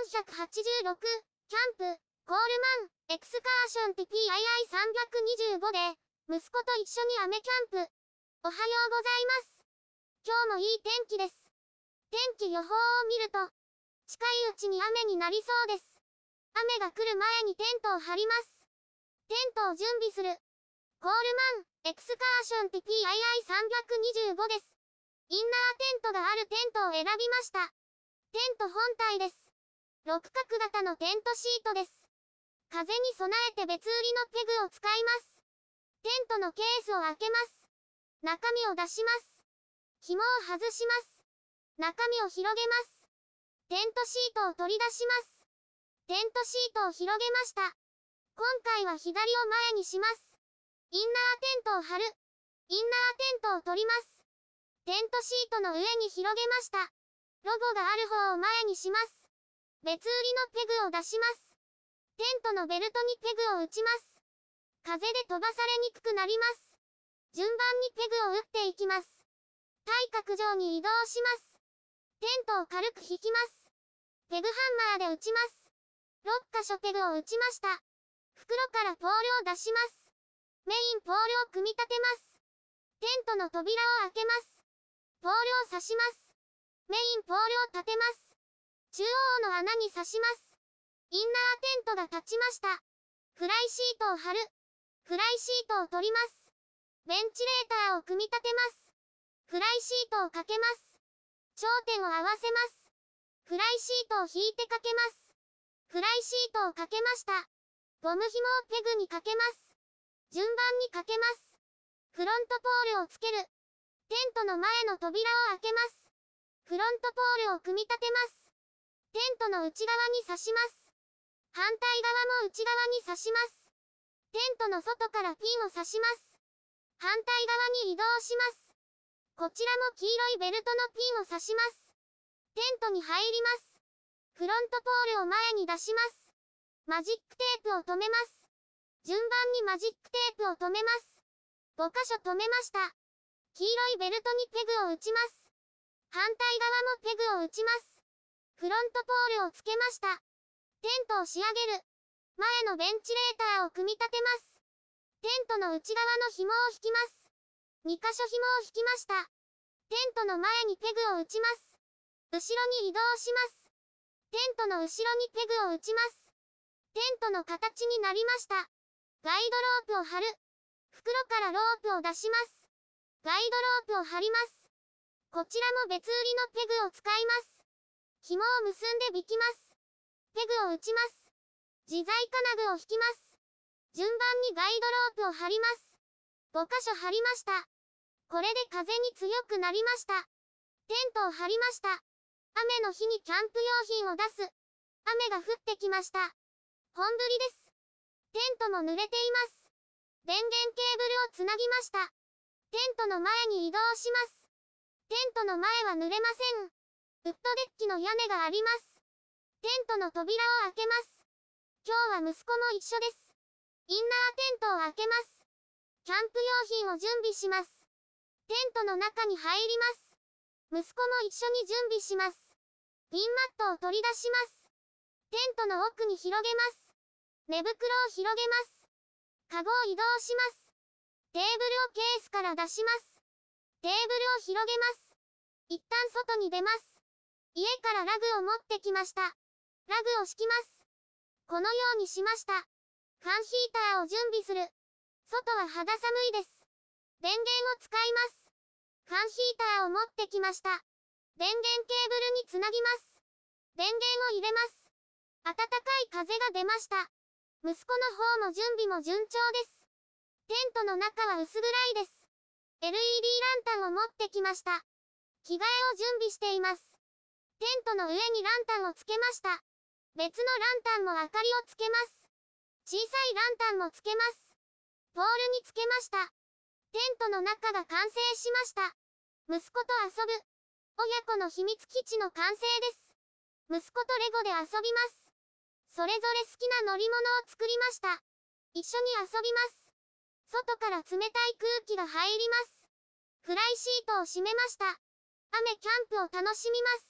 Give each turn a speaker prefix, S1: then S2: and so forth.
S1: 486、キャンプ、コールマン、エクスカーション TPII325 で、息子と一緒に雨キャンプ。おはようございます。今日もいい天気です。天気予報を見ると、近いうちに雨になりそうです。雨が来る前にテントを張ります。テントを準備する。コールマン、エクスカーション TPII325 です。インナーテントがあるテントを選びました。テント本体です。六角型のテントシートです。風に備えて別売りのペグを使います。テントのケースを開けます。中身を出します。紐を外します。中身を広げます。テントシートを取り出します。テントシートを広げました。今回は左を前にします。インナーテントを貼る。インナーテントを取ります。テントシートの上に広げました。ロゴがある方を前にします。別売りのペグを出します。テントのベルトにペグを打ちます。風で飛ばされにくくなります。順番にペグを打っていきます。対角上に移動します。テントを軽く引きます。ペグハンマーで打ちます。6箇所ペグを打ちました。袋からポールを出します。メインポールを組み立てます。テントの扉を開けます。ポールを刺します。メインポールを立てます。中央の穴に刺します。インナーテントが立ちました。フライシートを貼る。フライシートを取ります。ベンチレーターを組み立てます。フライシートをかけます。頂点を合わせます。フライシートを引いてかけます。フライシートをかけました。ゴム紐をペグにかけます。順番にかけます。フロントポールをつける。テントの前の扉を開けます。フロントポールを組み立てます。テントの内側に刺します。反対側も内側に刺します。テントの外からピンを刺します。反対側に移動します。こちらも黄色いベルトのピンを刺します。テントに入ります。フロントポールを前に出します。マジックテープを留めます。順番にマジックテープを留めます。5箇所留めました。黄色いベルトにペグを打ちます。反対側もペグを打ちます。フロントポールをつけました。テントを仕上げる。前のベンチレーターを組み立てます。テントの内側の紐を引きます。2箇所紐を引きました。テントの前にペグを打ちます。後ろに移動します。テントの後ろにペグを打ちます。テントの形になりました。ガイドロープを貼る。袋からロープを出します。ガイドロープを貼ります。こちらも別売りのペグを使います。紐を結んで引きます。ペグを打ちます。自在金具を引きます。順番にガイドロープを張ります。5箇所張りました。これで風に強くなりました。テントを張りました。雨の日にキャンプ用品を出す。雨が降ってきました。本降りです。テントも濡れています。電源ケーブルをつなぎました。テントの前に移動します。テントの前は濡れません。ウッドデッキの屋根があります。テントの扉を開けます。今日は息子も一緒です。インナーテントを開けます。キャンプ用品を準備します。テントの中に入ります。息子も一緒に準備します。ピンマットを取り出します。テントの奥に広げます。寝袋を広げます。カゴを移動します。テーブルをケースから出します。テーブルを広げます。一旦外に出ます。家からラグを持ってきました。ラグを敷きます。このようにしました。ファンヒーターを準備する。外は肌寒いです。電源を使います。ファンヒーターを持ってきました。電源ケーブルにつなぎます。電源を入れます。暖かい風が出ました。息子の方も準備も順調です。テントの中は薄暗いです。LED ランタンを持ってきました。着替えを準備しています。テントの上にランタンをつけました。別のランタンも明かりをつけます。小さいランタンもつけます。ポールにつけました。テントの中が完成しました。息子と遊ぶ。親子の秘密基地の完成です。息子とレゴで遊びます。それぞれ好きな乗り物を作りました。一緒に遊びます。外から冷たい空気が入ります。フライシートを閉めました。雨キャンプを楽しみます。